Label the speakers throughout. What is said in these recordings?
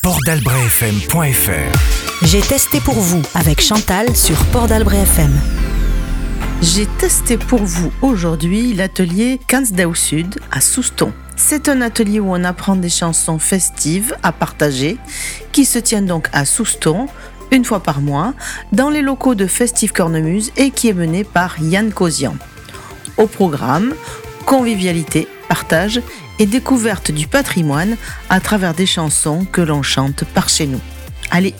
Speaker 1: portalbrefm.fr
Speaker 2: J'ai testé pour vous avec Chantal sur Port d'Albret FM.
Speaker 3: J'ai testé pour vous aujourd'hui l'atelier Kansdau Sud à Souston. C'est un atelier où on apprend des chansons festives à partager qui se tient donc à Souston une fois par mois dans les locaux de Festive Cornemuse et qui est mené par Yann Cosian. Au programme, convivialité, partage et découverte du patrimoine à travers des chansons que l'on chante par chez nous. Allez,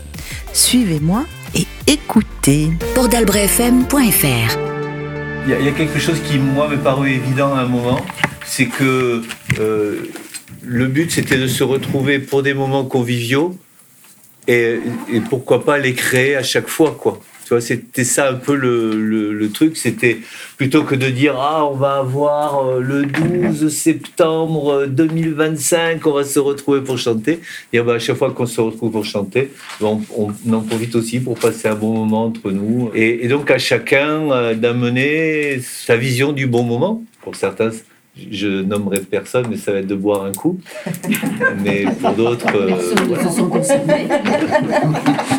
Speaker 3: suivez-moi et écoutez.
Speaker 2: portalbrefm.fr
Speaker 4: Il y, a- il y a quelque chose qui, moi, m'est paru évident à un moment, c'est que euh, le but, c'était de se retrouver pour des moments conviviaux et, et pourquoi pas les créer à chaque fois, quoi. Tu vois, c'était ça un peu le, le- le truc, c'était plutôt que de dire ah on va avoir euh, le 12 septembre 2025, on va se retrouver pour chanter. Et bah, à chaque fois qu'on se retrouve pour chanter, on, on en profite aussi pour passer un bon moment entre nous. Et, et donc à chacun euh, d'amener sa vision du bon moment. Pour certains, je nommerai personne, mais ça va être de boire un coup. Mais pour d'autres, euh, voilà.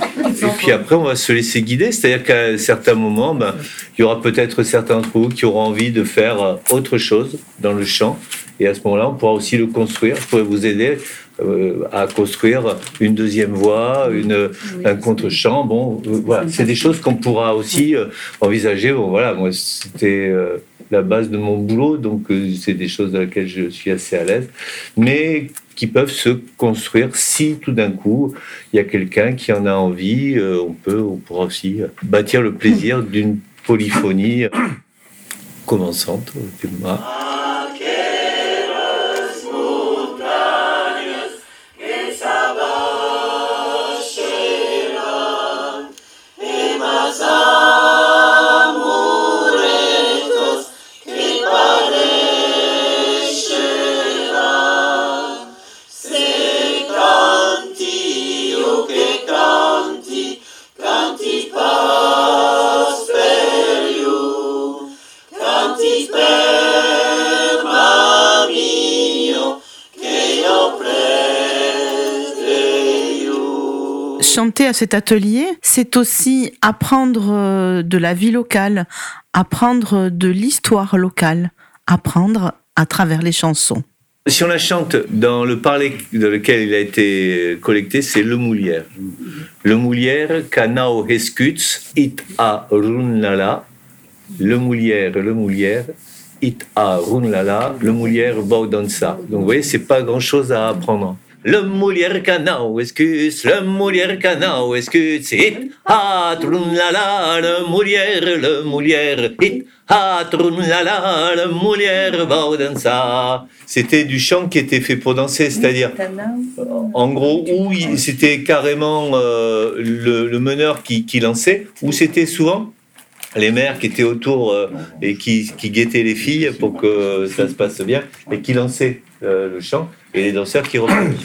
Speaker 4: Et puis après, on va se laisser guider. C'est-à-dire qu'à certains moments, ben, il y aura peut-être certains d'entre vous qui auront envie de faire euh, autre chose dans le chant. Et à ce moment-là, on pourra aussi le construire. Je pourrais vous aider euh, à construire une deuxième voix, une, un contre-chant. Bon, euh, voilà, c'est des choses qu'on pourra aussi euh, envisager. Bon, voilà, moi, c'était la base de mon boulot, donc euh, c'est des choses dans lesquelles je suis assez à l'aise, mais qui peuvent se construire si tout d'un coup il y a quelqu'un qui en a envie. euh, on peut, on pourra aussi bâtir le plaisir d'une polyphonie commençante.
Speaker 3: Chanter à cet atelier, c'est aussi apprendre euh, de la vie locale, apprendre de l'histoire locale, apprendre à travers les chansons.
Speaker 4: Si on la chante dans le parler dans lequel il a été collecté, c'est le Moulière. Le Moulière, Kanao Heskuts, It a Runlala. Le Moulière, le Moulière, It a Runlala. Le Moulière, Baudansa. Donc vous voyez, c'est pas grand chose à apprendre. Le Moulière Kanao Heskuts, le Moulière Kanao Heskuts, It a Runlala. Le Moulière, le Moulière, It a Runlala. Le Moulière, Baudansa. C'était du chant qui était fait pour danser, c'est-à-dire en gros, où il- c'était carrément euh, le, le meneur qui, qui lançait, ou c'était souvent les mères qui étaient autour euh, et qui, qui guettaient les filles pour que ça se passe bien, et qui lançaient euh, le chant, et les danseurs qui reprenaient.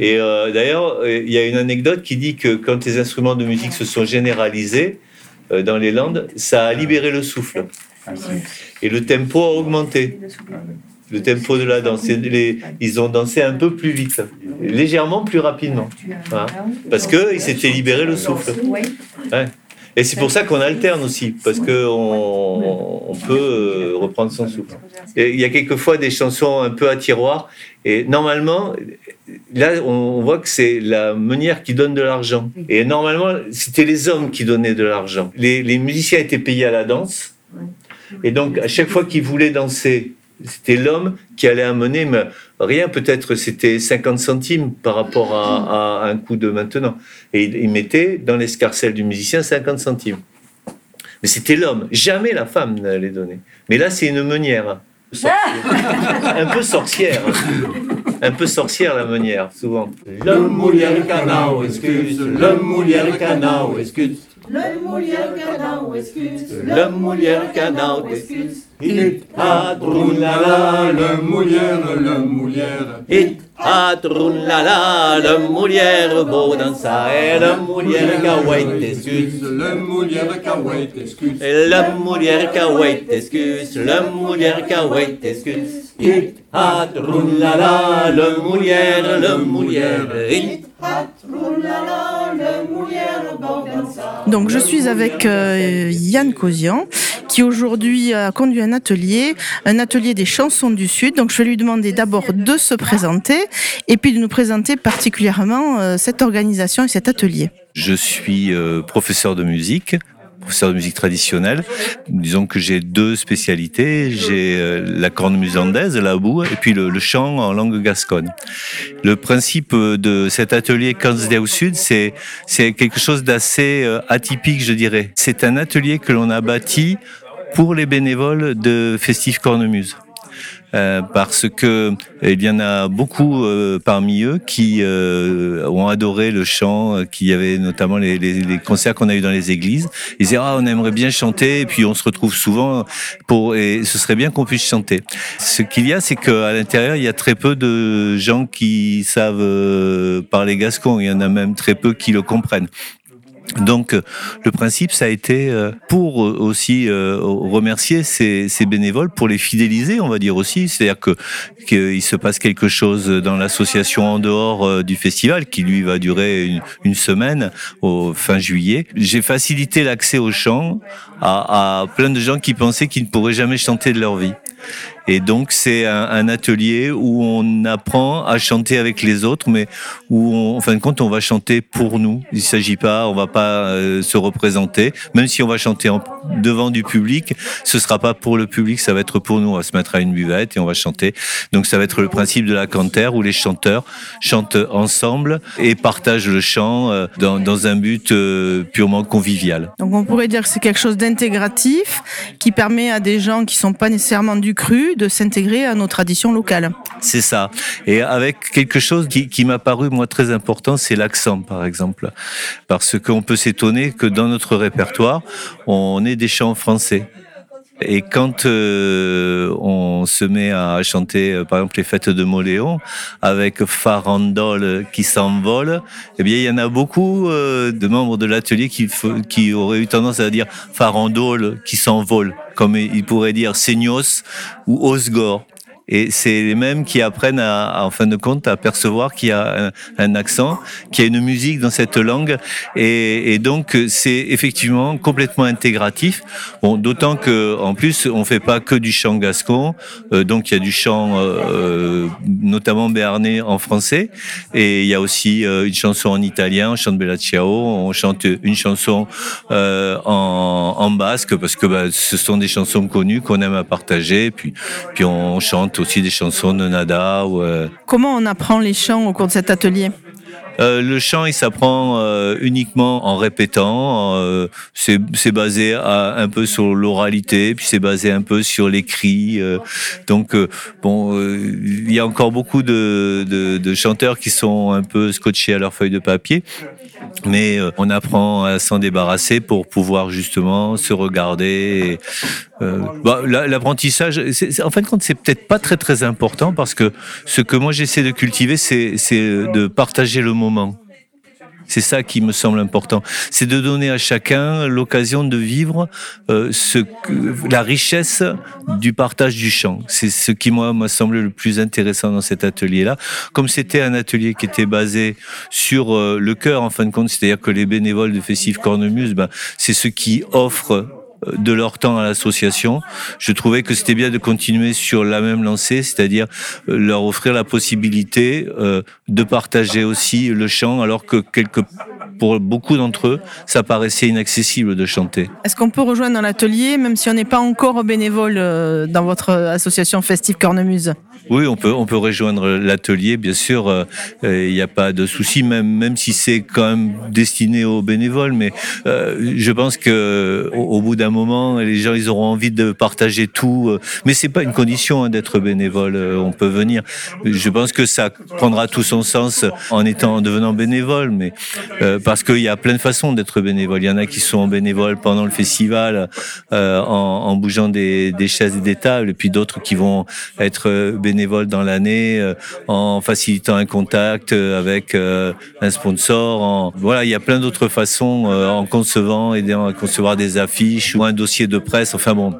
Speaker 4: Et euh, d'ailleurs, euh, il y a une anecdote qui dit que quand les instruments de musique se sont généralisés euh, dans les Landes, ça a libéré le souffle. Et le tempo a augmenté le tempo de la danse. Les- ils ont dansé un peu plus vite, légèrement plus rapidement, Voilà. parce qu'ils s'étaient libéré le souffle. Ouais. Et c'est pour ça qu'on alterne aussi, parce qu'on on peut euh, reprendre son souffle. Et il y a quelquefois des chansons un peu à tiroir, et normalement, là, on voit que c'est la meunière qui donne de l'argent. Et normalement, c'était les hommes qui donnaient de l'argent. Les, les musiciens étaient payés à la danse, et donc à chaque fois qu'ils voulaient danser, c'était l'homme qui allait amener, mais rien, peut-être c'était 50 centimes par rapport à, à un coup de maintenant. Et il, il mettait dans l'escarcelle du musicien 50 centimes. Mais c'était l'homme, jamais la femme n'allait donner. Mais là, c'est une meunière. Un peu sorcière. Un peu sorcière, la meunière, souvent.
Speaker 5: Le moulière canao excuse, le moulière canao excuse.
Speaker 4: Le moulière canao excuse.
Speaker 5: It a la le moulière, le moulière.
Speaker 4: It a la la le moulière, beau dans sa et le moulière kawaii t'excuse.
Speaker 5: Le moulière kawaii t'excuse.
Speaker 4: Le moulière kawaii t'excuse, le moulière kawaii t'excuse. It a la la le moulière, le moulière. It
Speaker 3: donc je suis avec euh, Yann Cosian qui aujourd'hui a conduit un atelier, un atelier des chansons du Sud. Donc je vais lui demander d'abord de se présenter et puis de nous présenter particulièrement euh, cette organisation et cet atelier.
Speaker 4: Je suis euh, professeur de musique professeur de musique traditionnelle. Disons que j'ai deux spécialités. J'ai euh, la cornemuse andaise, la boue, et puis le, chant en langue gasconne. Le principe de cet atelier Kansdale au Sud, c'est, c'est quelque chose d'assez euh, atypique, je dirais. C'est un atelier que l'on a bâti pour les bénévoles de Festif Cornemuse. Euh, parce que il y en a beaucoup euh, parmi eux qui euh, ont adoré le chant, qui avait notamment les, les, les concerts qu'on a eu dans les églises. Ils disaient ah on aimerait bien chanter et puis on se retrouve souvent pour et ce serait bien qu'on puisse chanter. Ce qu'il y a c'est qu'à l'intérieur il y a très peu de gens qui savent parler gascon. Il y en a même très peu qui le comprennent. Donc le principe, ça a été euh, pour euh, aussi euh, remercier ces, ces, bénévoles, pour les fidéliser, on va dire aussi. C'est-à-dire que qu'il se passe quelque chose dans l'association en dehors du festival, qui lui va durer une, une semaine au fin juillet. J'ai facilité l'accès au chant à, à plein de gens qui pensaient qu'ils ne pourraient jamais chanter de leur vie. Et donc c'est un, un, atelier où on apprend à chanter avec les autres, mais où on, en fin de compte on va chanter pour nous. Il s'agit pas, on va pas euh, se représenter, même si on va chanter en, devant du public, ce sera pas pour le public, ça va être pour nous. On va se mettre à une buvette et on va chanter. Donc ça va être le principe de la cantère où les chanteurs chantent ensemble et partagent le chant euh, dans, dans, un but euh, purement convivial.
Speaker 3: Donc on pourrait dire que c'est quelque chose d'intégratif qui permet à des gens qui sont pas nécessairement du cru de s'intégrer à nos traditions locales.
Speaker 4: C'est ça. Et avec quelque chose qui, qui m'a paru, moi, très important, c'est l'accent, par exemple. Parce qu'on peut s'étonner que dans notre répertoire, on ait des chants français. Et quand euh, on se met à chanter, euh, par exemple, les fêtes de Moléon, avec Farandole qui s'envole, eh bien, il y en a beaucoup euh, de membres de l'atelier qui, qui auraient eu tendance à dire Farandole qui s'envole, comme ils pourraient dire Seignos ou Osgore. Et c'est les mêmes qui apprennent à, en fin de compte à percevoir qu'il y a un, accent, qu'il y a une musique dans cette langue. Et, donc c'est effectivement complètement intégratif. Bon, d'autant que en plus on fait pas que du chant gascon. Euh, donc il y a du chant euh, notamment béarnais en français. Et il y a aussi euh, une chanson en italien, on chante Bella Ciao, on chante une chanson euh, en, en, basque parce que bah, ce sont des chansons connues qu'on aime à partager. Puis, puis on chante aussi des chansons de. Ou, euh...
Speaker 3: Comment on apprend les chants au cours de cet atelier?
Speaker 4: Euh, le chant, il s'apprend euh, uniquement en répétant. Euh, c'est basé un peu sur l'oralité, puis c'est basé un peu sur l'écrit. Euh. donc, bon, il y a encore beaucoup de, chanteurs qui sont un peu scotchés à leur feuille de papier, mais on apprend à s'en débarrasser pour pouvoir justement se regarder. Bah, L'apprentissage, en fin de compte, c'est peut-être pas très très important parce que ce que moi j'essaie de cultiver, c'est de partager le C'est ça qui me semble important. C'est de donner à chacun l'occasion de vivre euh, la richesse du partage du chant. C'est ce qui, moi, m'a semblé le plus intéressant dans cet atelier-là. Comme c'était un atelier qui était basé sur euh, le cœur, en fin de compte, c'est-à-dire que les bénévoles de Festif Cornemuse, ben, c'est ceux qui offrent de leur temps à l'association. Je trouvais que c'était bien de continuer sur la même lancée, c'est-à-dire euh, leur offrir la possibilité euh, de partager aussi le chant, alors que pour beaucoup d'entre eux, ça paraissait inaccessible de chanter.
Speaker 3: Est-ce qu'on peut rejoindre l'atelier, même si on n'est pas encore bénévole euh, dans votre association Festive Cornemuse?
Speaker 4: Oui, on peut, on peut rejoindre l'atelier, bien sûr. Il n'y a pas de souci, même, même si c'est quand même destiné aux bénévoles. Mais je pense que au bout d'un moment, les gens, ils auront envie de partager tout. Euh, mais c'est pas une condition hein, d'être bénévole. Euh, on peut venir. Je pense que ça prendra tout son sens en étant, en devenant bénévole. Mais euh, parce qu'il y a plein de façons d'être bénévole. Il y en a qui sont bénévoles pendant le festival en, bougeant des, chaises et des tables, et puis d'autres qui vont être bénévoles dans l'année en facilitant un contact avec un sponsor. Voilà, il y a plein d'autres façons en concevant, aidant à concevoir des affiches un dossier de presse. Enfin bon,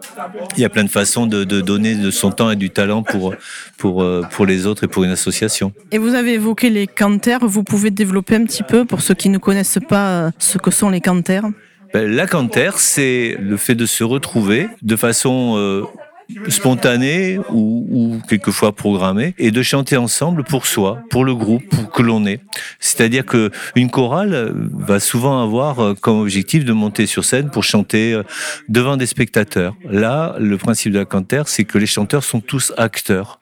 Speaker 4: il y a plein de façons de, de donner de son temps et du talent pour pour pour les autres et pour une association.
Speaker 1: Et vous avez évoqué les canters. Vous pouvez développer un petit peu pour ceux qui ne connaissent pas ce que sont les canters?
Speaker 4: Ben, La canter, c'est le fait de se retrouver de façon euh, spontanée ou, ou, quelquefois programmée et de chanter ensemble pour soi, pour le groupe que l'on est. C'est-à-dire que une chorale va souvent avoir comme objectif de monter sur scène pour chanter euh, devant des spectateurs. Là, le principe de la canter, c'est que les chanteurs sont tous acteurs.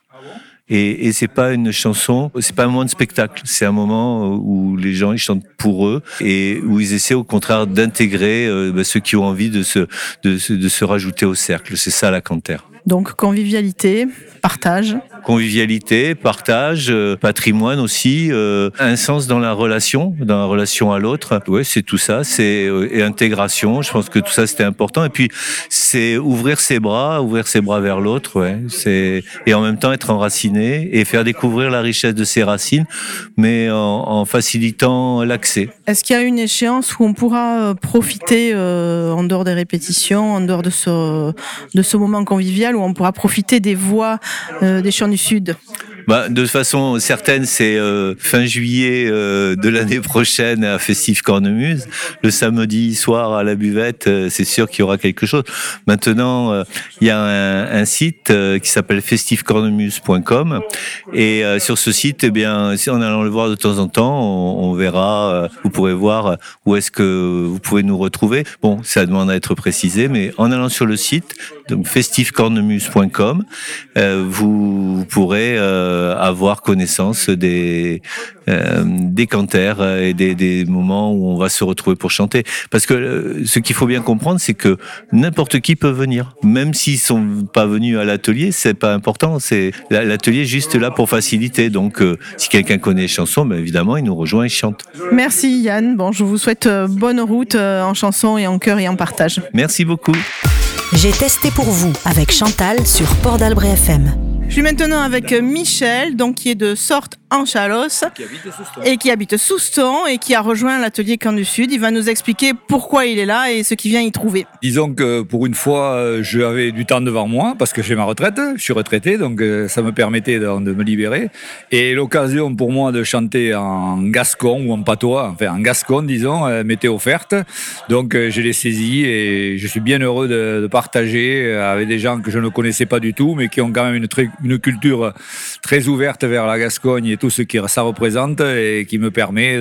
Speaker 4: Et, et c'est pas une chanson, c'est pas un moment de spectacle. C'est un moment où les gens ils chantent pour eux et où ils essaient au contraire d'intégrer euh, bah, ceux qui ont envie de se, de, de se rajouter au cercle. C'est ça la cantère.
Speaker 1: Donc convivialité, partage.
Speaker 4: Convivialité, partage, euh, patrimoine aussi, euh, un sens dans la relation, dans la relation à l'autre. Ouais, c'est tout ça, c'est euh, et intégration. Je pense que tout ça c'était important. Et puis c'est ouvrir ses bras, ouvrir ses bras vers l'autre. Ouais, c'est et en même temps être enraciné et faire découvrir la richesse de ses racines, mais en, en facilitant l'accès.
Speaker 1: Est-ce qu'il y a une échéance où on pourra profiter en dehors des répétitions, en dehors de ce de ce moment convivial où on pourra profiter des voix euh, des Champs du Sud
Speaker 4: bah, de façon certaine, c'est euh, fin juillet euh, de l'année prochaine à Festif Cornemuse. Le samedi soir à la buvette, c'est sûr qu'il y aura quelque chose. Maintenant, il y a un, site qui s'appelle festifcornemuse.com et sur ce site, eh bien, si en allant le voir de temps en temps, on verra, vous pourrez voir où est-ce que vous pouvez nous retrouver. Bon, ça demande à être précisé, mais en allant sur le site, donc festifcornemuse.com, vous, vous pourrez euh, avoir connaissance des euh, des canters et des, des, moments où on va se retrouver pour chanter. Parce que euh, ce qu'il faut bien comprendre, c'est que n'importe qui peut venir, même s'ils sont pas venus à l'atelier, c'est pas important. C'est l'atelier juste là pour faciliter. Donc, euh, si quelqu'un connaît les chansons, ben évidemment, il nous rejoint et chante.
Speaker 1: Merci Yann. Bon, je vous souhaite bonne route en chanson et en chœur et en partage.
Speaker 4: Merci beaucoup.
Speaker 2: J'ai testé pour vous avec Chantal sur Port d'Albret FM.
Speaker 1: Je suis maintenant avec Michel, donc qui est de Sorte en Chalosse et qui habite Souston et qui a rejoint l'atelier Camp du Sud. Il va nous expliquer pourquoi il est là et ce qu'il vient y trouver.
Speaker 6: Disons que pour une fois, j'avais du temps devant moi parce que j'ai ma retraite, je suis retraité, donc euh, ça me permettait de, de me libérer. Et l'occasion pour moi de chanter en gascon ou en patois, enfin en gascon disons, euh, m'était offerte. Donc euh, je l'ai saisi et je suis bien heureux de, de, partager avec des gens que je ne connaissais pas du tout, mais qui ont quand même une, très, une culture très ouverte vers la Gascogne et tout ce que ça représente et qui me permet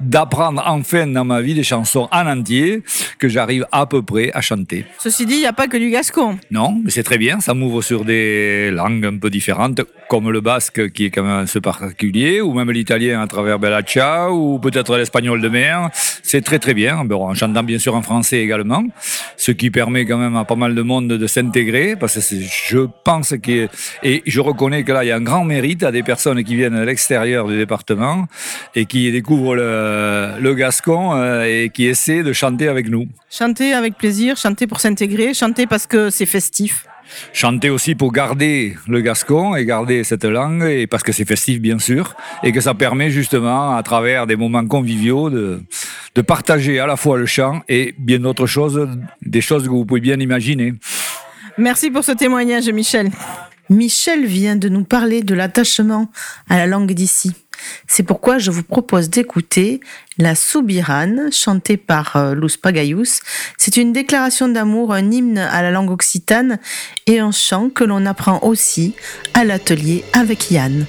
Speaker 6: d'apprendre enfin dans ma vie des chansons en entier que j'arrive à peu près à chanter.
Speaker 1: Ceci dit, il n'y a pas que du gascon.
Speaker 6: Non, mais c'est très bien, ça m'ouvre sur des langues un peu différentes, comme le basque qui est quand même peu particulier, ou même l'italien à travers Bellaccia, ou peut-être l'espagnol de mer. C'est très très bien, bon, en chantant bien sûr en français également, ce qui permet quand même à pas mal de monde de s'intégrer, parce que je pense que, et je reconnais que là, il y a un grand mérite à des personnes qui viennent de l'extérieur du département et qui découvrent le, le gascon euh, et qui essaient de chanter avec nous.
Speaker 1: Chanter avec plaisir, chanter pour s'intégrer, chanter parce que c'est festif.
Speaker 6: Chanter aussi pour garder le gascon et garder cette langue, et parce que c'est festif bien sûr, et que ça permet justement à travers des moments conviviaux de, de partager à la fois le chant et bien d'autres choses, des choses que vous pouvez bien imaginer.
Speaker 1: Merci pour ce témoignage Michel.
Speaker 3: Michel vient de nous parler de l'attachement à la langue d'ici. C'est pourquoi je vous propose d'écouter la Soubirane, chantée par euh, Luz Pagayus. C'est une déclaration d'amour, un hymne à la langue occitane et un chant que l'on apprend aussi à l'atelier avec Yann.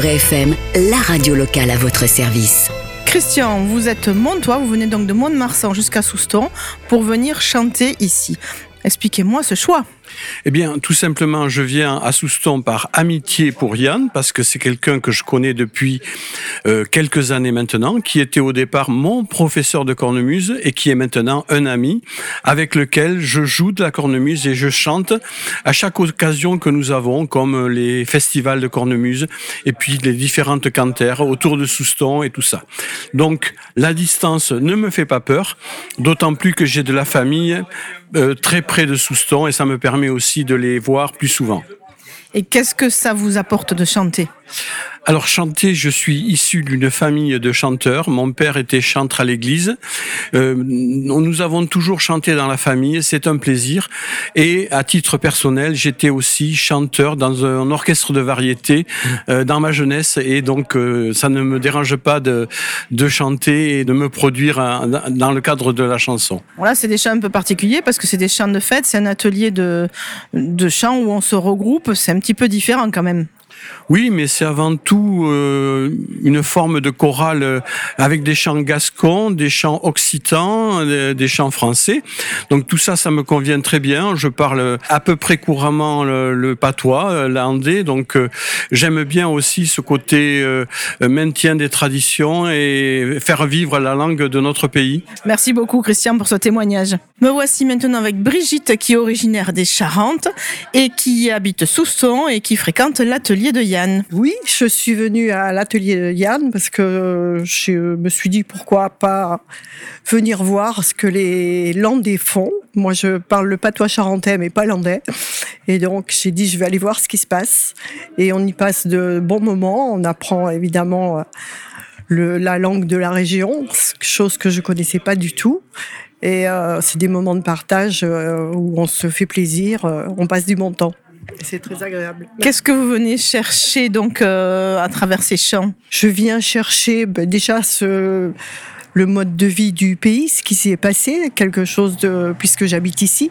Speaker 2: FM, la radio locale à votre service.
Speaker 1: Christian, vous êtes montois, vous venez donc de Mont-de-Marsan jusqu'à Souston pour venir chanter ici. Expliquez-moi ce choix.
Speaker 7: Eh bien, tout simplement, je viens à Souston par amitié pour Yann, parce que c'est quelqu'un que je connais depuis euh, quelques années maintenant, qui était au départ mon professeur de cornemuse et qui est maintenant un ami avec lequel je joue de la cornemuse et je chante à chaque occasion que nous avons, comme les festivals de cornemuse et puis les différentes cantères autour de Souston et tout ça. Donc, la distance ne me fait pas peur, d'autant plus que j'ai de la famille euh, très près de Souston et ça me permet aussi de les voir plus souvent.
Speaker 1: Et qu'est-ce que ça vous apporte de chanter?
Speaker 7: Alors chanter, je suis issu d'une famille de chanteurs. Mon père était chantre à l'église. Euh, nous avons toujours chanté dans la famille, c'est un plaisir. Et à titre personnel, j'étais aussi chanteur dans un orchestre de variété euh, dans ma jeunesse. Et donc, euh, ça ne me dérange pas de, de chanter et de me produire dans le cadre de la chanson.
Speaker 1: Voilà, c'est des chants un peu particuliers parce que c'est des chants de fête, c'est un atelier de, de chants où on se regroupe. C'est un petit peu différent quand même.
Speaker 7: Oui, mais c'est avant tout euh, une forme de chorale euh, avec des chants gascons, des chants occitans, euh, des, chants français. Donc tout ça, ça me convient très bien. Je parle à peu près couramment le, patois, l'andé. Donc j'aime bien aussi ce côté maintien des traditions et faire vivre la langue de notre pays.
Speaker 1: Merci beaucoup Christian pour ce témoignage. Me voici maintenant avec Brigitte qui est originaire des Charentes et qui habite Sousson et qui fréquente l'atelier
Speaker 8: Oui, je suis venue à l'atelier de Yann parce que je me suis dit pourquoi pas venir voir ce que les Landais font. Moi, je parle le patois charentais, mais pas landais. Et donc, j'ai dit, je vais aller voir ce qui se passe. Et on y passe de bons moments. On apprend évidemment la langue de la région, chose que je connaissais pas du tout. Et euh, c'est des moments de partage euh, où on se fait plaisir, euh, on passe du bon temps. C'est très agréable.
Speaker 1: Qu'est-ce que vous venez chercher donc à travers ces chants
Speaker 8: Je viens chercher ben, déjà ce, le mode de vie du pays, ce qui s'est passé, quelque chose de puisque j'habite ici.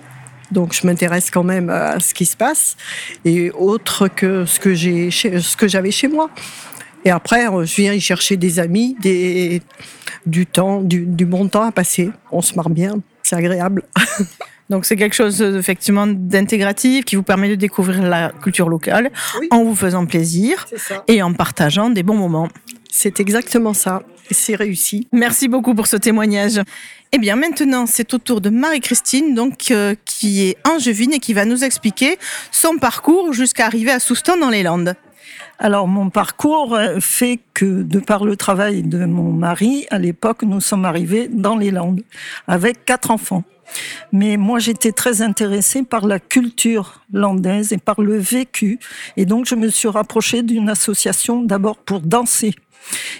Speaker 8: Donc je m'intéresse quand même à ce qui se passe et autre que ce que j'ai ce que j'avais chez moi. Et après, je viens y chercher des amis, des, du temps, du, du bon temps à passer. On se marre bien, c'est agréable.
Speaker 1: Donc c'est quelque chose effectivement d'intégratif qui vous permet de découvrir la culture locale en vous faisant plaisir et en partageant des bons moments.
Speaker 8: C'est exactement ça. Et c'est réussi.
Speaker 1: Merci beaucoup pour ce témoignage. Eh bien, maintenant, c'est au tour de Marie-Christine, donc euh, qui est angevine et qui va nous expliquer son parcours jusqu'à arriver à Souston dans les Landes.
Speaker 9: Alors mon parcours euh, fait que de par le travail de mon mari, à l'époque, nous sommes arrivés dans les Landes avec quatre enfants. Mais moi, j'étais très intéressée par la culture landaise et par le vécu. Et donc, je me suis rapprochée d'une association d'abord pour danser.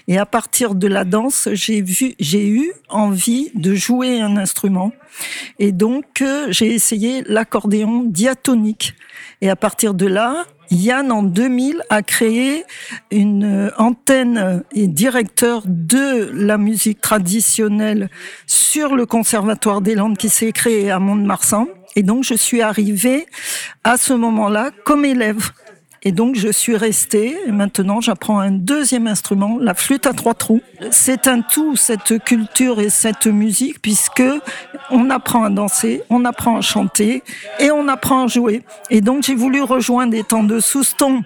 Speaker 9: Et à partir de la danse, j'ai vu, j'ai eu envie de jouer un instrument. Et donc, euh, j'ai essayé l'accordéon diatonique. Et à partir de là, Yann, en 2000, a créé une antenne et directeur de la musique traditionnelle sur le Conservatoire des Landes qui s'est créé à Mont-de-Marsan. Et donc, je suis arrivée à ce moment-là comme élève. Et donc, je suis restée. Et maintenant, j'apprends un deuxième instrument, la flûte à trois trous. C'est un tout, cette culture et cette musique, puisque on apprend à danser, on apprend à chanter et on apprend à jouer. Et donc, j'ai voulu rejoindre des temps de Souston.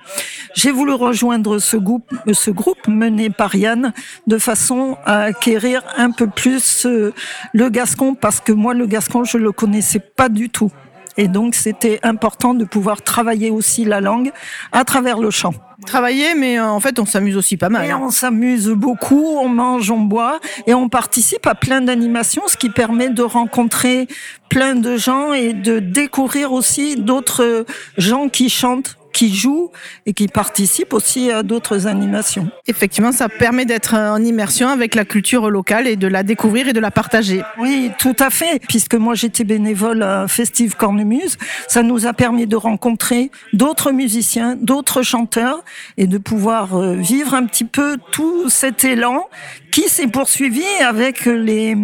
Speaker 9: J'ai voulu rejoindre ce groupe, ce groupe mené par Yann de façon à acquérir un peu plus euh, le gascon, parce que moi, le gascon, je le connaissais pas du tout. Et donc, c'était important de pouvoir travailler aussi la langue à travers le chant.
Speaker 1: Travailler, mais euh, en fait, on s'amuse aussi pas mal.
Speaker 9: Et hein. on s'amuse beaucoup, on mange, on boit, et on participe à plein d'animations, ce qui permet de rencontrer plein de gens et de découvrir aussi d'autres gens qui chantent qui joue et qui participe aussi à d'autres animations.
Speaker 1: Effectivement, ça permet d'être en immersion avec la culture locale et de la découvrir et de la partager.
Speaker 9: Oui, tout à fait. Puisque moi j'étais bénévole à Festive Cornemuse, ça nous a permis de rencontrer d'autres musiciens, d'autres chanteurs et de pouvoir euh, vivre un petit peu tout cet élan qui s'est poursuivi avec les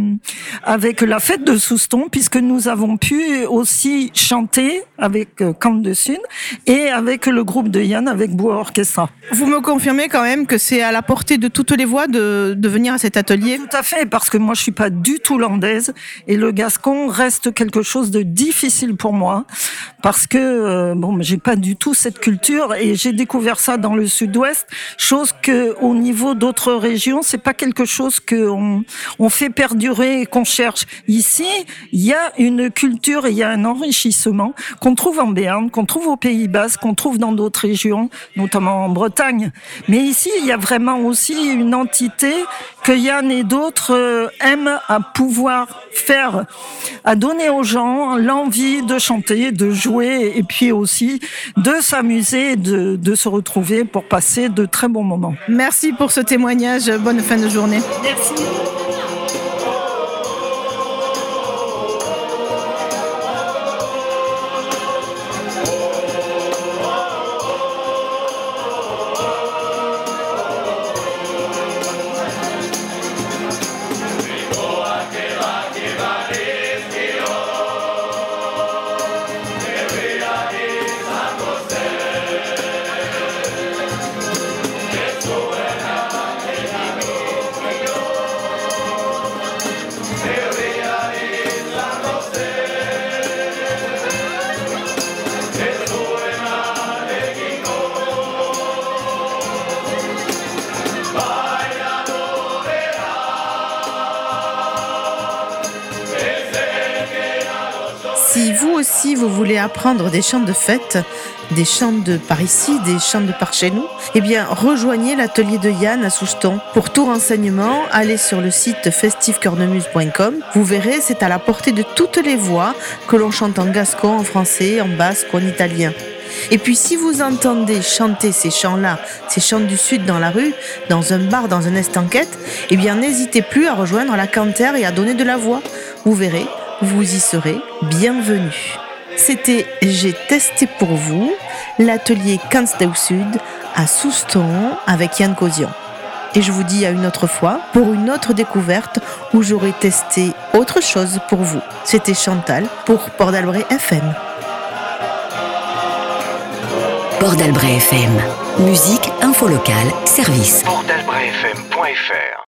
Speaker 9: avec la fête de Souston puisque nous avons pu aussi chanter avec euh, Camp de Sud et avec le groupe de Yann avec Bois Orchestra.
Speaker 1: Vous me confirmez quand même que c'est à la portée de toutes les voix de, de venir à cet atelier?
Speaker 9: Tout à fait parce que moi je suis pas du tout landaise et le gascon reste quelque chose de difficile pour moi parce que euh, bon j'ai pas du tout cette culture et j'ai découvert ça dans le sud-ouest chose que au niveau d'autres régions c'est pas quelque chose qu'on on fait perdurer et qu'on cherche. Ici, il y a une culture il y a un enrichissement qu'on trouve en Béarn, qu'on trouve au Pays Bas, qu'on trouve dans d'autres régions, notamment en Bretagne. Mais ici, il y a vraiment aussi une entité que Yann et d'autres euh, aiment à pouvoir faire, à donner aux gens l'envie de chanter, de jouer et puis aussi de s'amuser, de, de se retrouver pour passer de très bons moments.
Speaker 1: Merci pour ce témoignage. Bonne fin de journée.
Speaker 9: Merci.
Speaker 3: Apprendre des chants de fête, des chants de par ici, des chants de par chez nous, eh bien rejoignez l'atelier de Yann à Souston. Pour tout renseignement, allez sur le site festivecornemuse.com. Vous verrez, c'est à la portée de toutes les voix que l'on chante en gascon, en français, en basque en italien. Et puis si vous entendez chanter ces chants-là, ces chants du Sud dans la rue, dans un bar, dans un estanquette, eh bien n'hésitez plus à rejoindre la cantère et à donner de la voix. Vous verrez, vous y serez bienvenue. C'était J'ai testé pour vous l'atelier Kanstau Sud à Souston avec Yann Causion. Et je vous dis à une autre fois pour une autre découverte où j'aurai testé autre chose pour vous. C'était Chantal pour Port d'Albret FM.
Speaker 2: Port d'Albret FM. Musique, info locale, service.
Speaker 10: Portalbrefm.fr